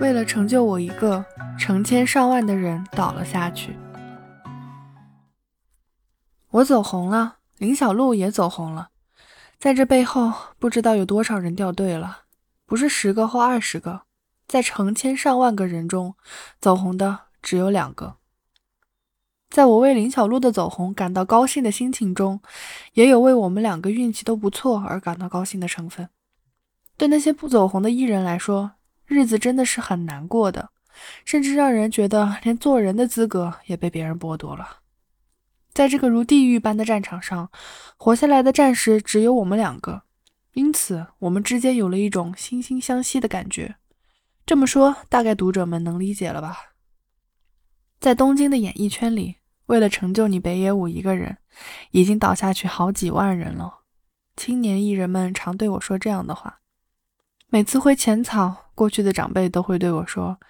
为了成就我一个，成千上万的人倒了下去。我走红了，林小璐也走红了，在这背后，不知道有多少人掉队了，不是十个或二十个，在成千上万个人中，走红的只有两个。在我为林小璐的走红感到高兴的心情中，也有为我们两个运气都不错而感到高兴的成分。对那些不走红的艺人来说，日子真的是很难过的，甚至让人觉得连做人的资格也被别人剥夺了。在这个如地狱般的战场上，活下来的战士只有我们两个，因此我们之间有了一种惺惺相惜的感觉。这么说，大概读者们能理解了吧？在东京的演艺圈里，为了成就你北野武一个人，已经倒下去好几万人了。青年艺人们常对我说这样的话。每次会浅草，过去的长辈都会对我说：“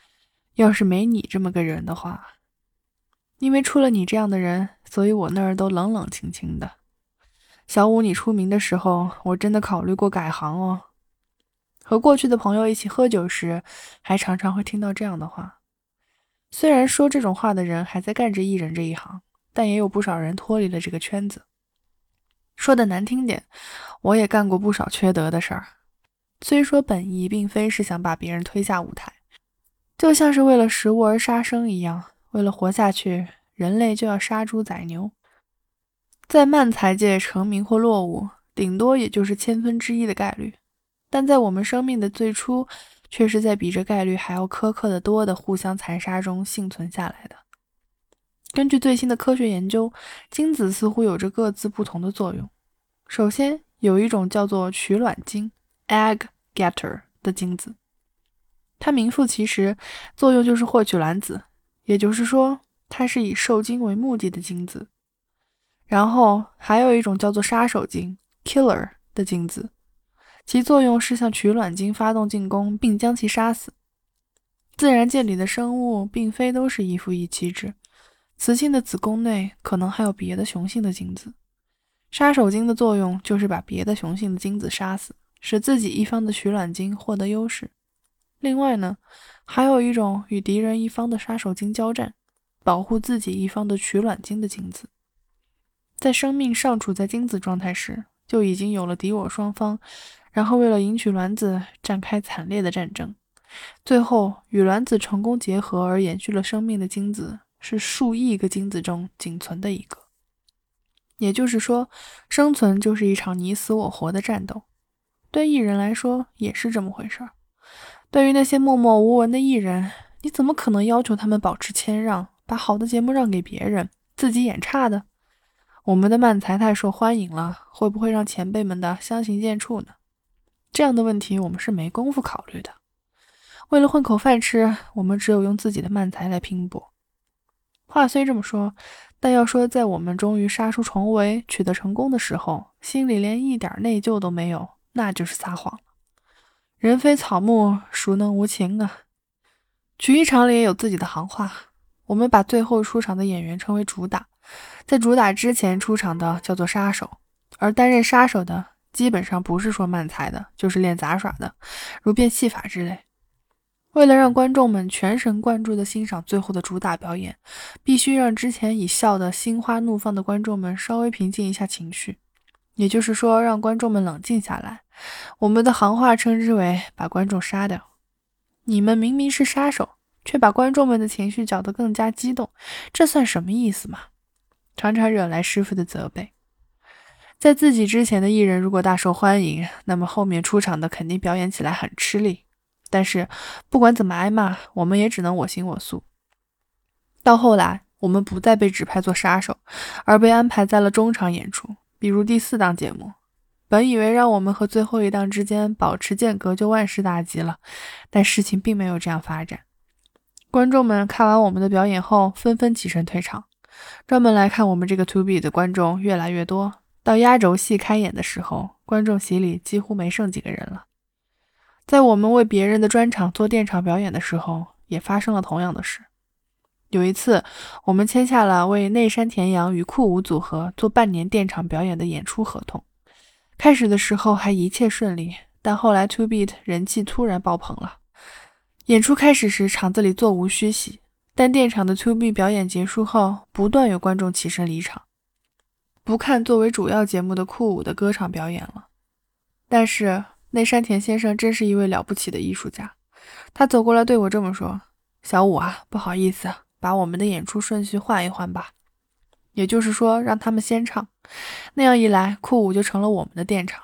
要是没你这么个人的话，因为出了你这样的人，所以我那儿都冷冷清清的。”小五，你出名的时候，我真的考虑过改行哦。和过去的朋友一起喝酒时，还常常会听到这样的话。虽然说这种话的人还在干着艺人这一行，但也有不少人脱离了这个圈子。说的难听点，我也干过不少缺德的事儿。虽说本意并非是想把别人推下舞台，就像是为了食物而杀生一样，为了活下去，人类就要杀猪宰牛。在漫才界成名或落伍，顶多也就是千分之一的概率，但在我们生命的最初，却是在比这概率还要苛刻的多的互相残杀中幸存下来的。根据最新的科学研究，精子似乎有着各自不同的作用。首先，有一种叫做取卵精。Egg getter 的精子，它名副其实，作用就是获取卵子，也就是说，它是以受精为目的的精子。然后还有一种叫做杀手精 killer 的精子，其作用是向取卵精发动进攻，并将其杀死。自然界里的生物并非都是一夫一妻制，雌性的子宫内可能还有别的雄性的精子。杀手精的作用就是把别的雄性的精子杀死。使自己一方的取卵精获得优势。另外呢，还有一种与敌人一方的杀手精交战，保护自己一方的取卵精的精子。在生命尚处在精子状态时，就已经有了敌我双方，然后为了赢取卵子展开惨烈的战争。最后与卵子成功结合而延续了生命的精子，是数亿个精子中仅存的一个。也就是说，生存就是一场你死我活的战斗。对艺人来说也是这么回事儿。对于那些默默无闻的艺人，你怎么可能要求他们保持谦让，把好的节目让给别人，自己演差的？我们的漫才太受欢迎了，会不会让前辈们的相形见绌呢？这样的问题我们是没工夫考虑的。为了混口饭吃，我们只有用自己的漫才来拼搏。话虽这么说，但要说在我们终于杀出重围、取得成功的时候，心里连一点内疚都没有。那就是撒谎了。人非草木，孰能无情啊？曲艺场里也有自己的行话。我们把最后出场的演员称为主打，在主打之前出场的叫做杀手。而担任杀手的，基本上不是说慢才的，就是练杂耍的，如变戏法之类。为了让观众们全神贯注地欣赏最后的主打表演，必须让之前已笑得心花怒放的观众们稍微平静一下情绪。也就是说，让观众们冷静下来。我们的行话称之为“把观众杀掉”。你们明明是杀手，却把观众们的情绪搅得更加激动，这算什么意思嘛？常常惹来师傅的责备。在自己之前的艺人如果大受欢迎，那么后面出场的肯定表演起来很吃力。但是不管怎么挨骂，我们也只能我行我素。到后来，我们不再被指派做杀手，而被安排在了中场演出。比如第四档节目，本以为让我们和最后一档之间保持间隔就万事大吉了，但事情并没有这样发展。观众们看完我们的表演后，纷纷起身退场。专门来看我们这个 To B 的观众越来越多。到压轴戏开演的时候，观众席里几乎没剩几个人了。在我们为别人的专场做电场表演的时候，也发生了同样的事。有一次，我们签下了为内山田洋与酷舞组合做半年电场表演的演出合同。开始的时候还一切顺利，但后来 To Beat 人气突然爆棚了。演出开始时，场子里座无虚席，但电场的 To be 表演结束后，不断有观众起身离场，不看作为主要节目的酷舞的歌唱表演了。但是内山田先生真是一位了不起的艺术家，他走过来对我这么说：“小五啊，不好意思，把我们的演出顺序换一换吧。”也就是说，让他们先唱，那样一来，酷舞就成了我们的电场。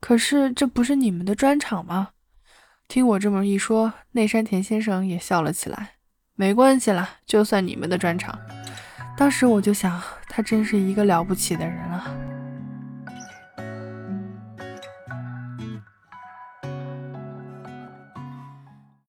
可是这不是你们的专场吗？听我这么一说，内山田先生也笑了起来。没关系啦，就算你们的专场。当时我就想，他真是一个了不起的人啊。